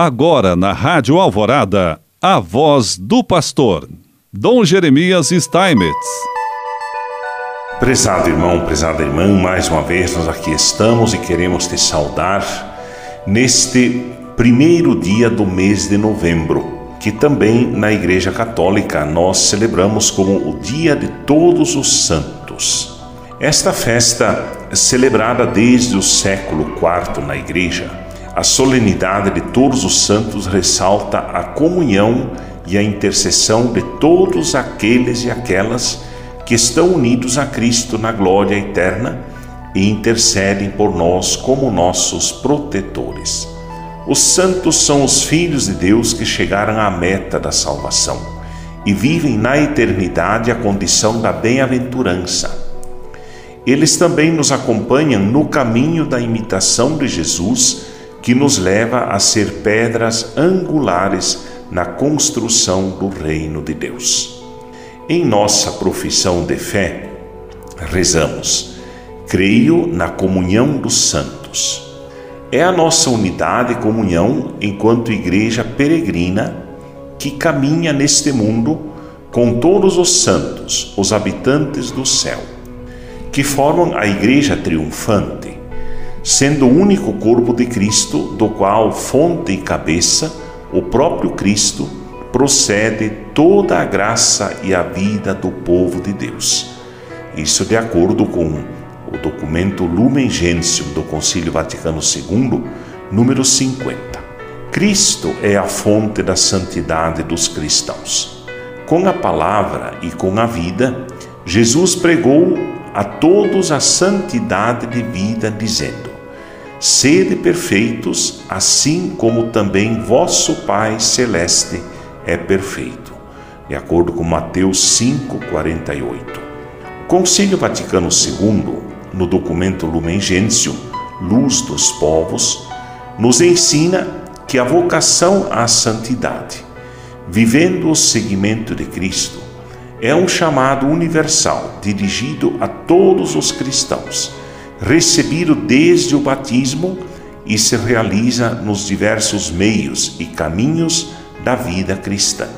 Agora na Rádio Alvorada, a voz do pastor, Dom Jeremias Steinmetz. Prezado irmão, prezada irmã, mais uma vez nós aqui estamos e queremos te saudar neste primeiro dia do mês de novembro, que também na Igreja Católica nós celebramos como o Dia de Todos os Santos. Esta festa, celebrada desde o século IV na Igreja, a solenidade de todos os santos ressalta a comunhão e a intercessão de todos aqueles e aquelas que estão unidos a Cristo na glória eterna e intercedem por nós como nossos protetores. Os santos são os filhos de Deus que chegaram à meta da salvação e vivem na eternidade a condição da bem-aventurança. Eles também nos acompanham no caminho da imitação de Jesus que nos leva a ser pedras angulares na construção do reino de Deus. Em nossa profissão de fé, rezamos: creio na comunhão dos santos. É a nossa unidade e comunhão enquanto igreja peregrina que caminha neste mundo com todos os santos, os habitantes do céu, que formam a igreja triunfante sendo o único corpo de Cristo, do qual fonte e cabeça, o próprio Cristo, procede toda a graça e a vida do povo de Deus. Isso de acordo com o documento Lumen Gentium do Concílio Vaticano II, número 50. Cristo é a fonte da santidade dos cristãos. Com a palavra e com a vida, Jesus pregou a todos a santidade de vida, dizendo: Sede perfeitos, assim como também vosso Pai celeste é perfeito. De acordo com Mateus 5:48. O Concílio Vaticano II, no documento Lumen Gentium, Luz dos Povos, nos ensina que a vocação à santidade, vivendo o seguimento de Cristo, é um chamado universal dirigido a todos os cristãos recebido desde o batismo e se realiza nos diversos meios e caminhos da vida cristã.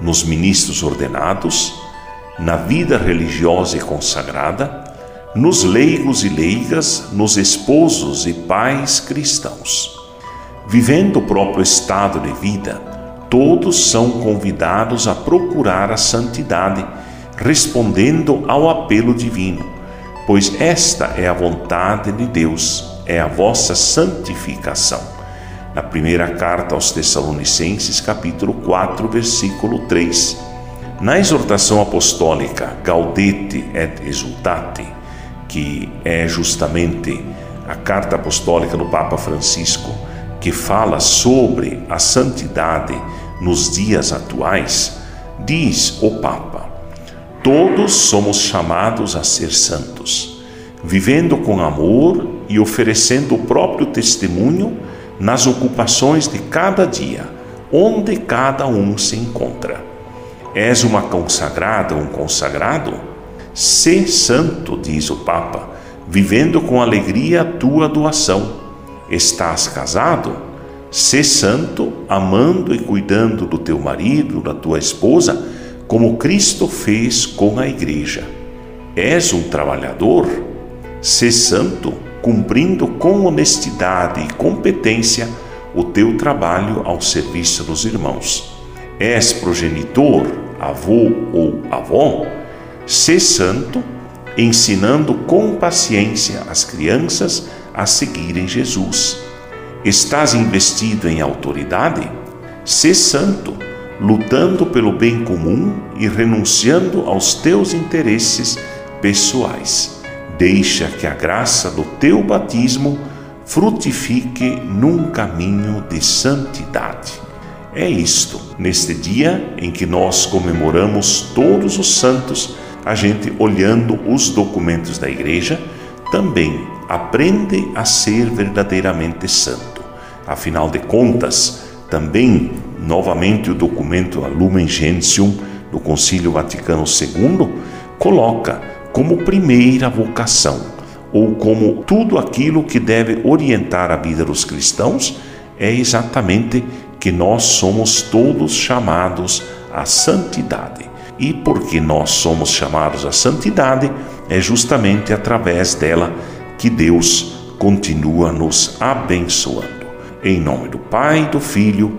Nos ministros ordenados, na vida religiosa e consagrada, nos leigos e leigas, nos esposos e pais cristãos. Vivendo o próprio estado de vida, todos são convidados a procurar a santidade, respondendo ao apelo divino pois esta é a vontade de Deus, é a vossa santificação. Na primeira carta aos Tessalonicenses, capítulo 4, versículo 3. Na exortação apostólica Gaudete et Exultate, que é justamente a carta apostólica do Papa Francisco, que fala sobre a santidade nos dias atuais, diz o Papa: Todos somos chamados a ser santos, vivendo com amor e oferecendo o próprio testemunho nas ocupações de cada dia, onde cada um se encontra. És uma consagrada, um consagrado? Sê santo, diz o Papa, vivendo com alegria a tua doação. Estás casado? Sê santo, amando e cuidando do teu marido, da tua esposa como Cristo fez com a igreja. És um trabalhador? Sê santo, cumprindo com honestidade e competência o teu trabalho ao serviço dos irmãos. És progenitor, avô ou avó? Sê santo, ensinando com paciência as crianças a seguirem Jesus. Estás investido em autoridade? Sê santo, lutando pelo bem comum e renunciando aos teus interesses pessoais. Deixa que a graça do teu batismo frutifique num caminho de santidade. É isto, neste dia em que nós comemoramos todos os santos, a gente olhando os documentos da igreja, também aprende a ser verdadeiramente santo. Afinal de contas, também novamente o documento Lumen Gentium do Concílio Vaticano II coloca como primeira vocação ou como tudo aquilo que deve orientar a vida dos cristãos é exatamente que nós somos todos chamados à santidade. E porque nós somos chamados à santidade, é justamente através dela que Deus continua nos abençoando. Em nome do Pai, do Filho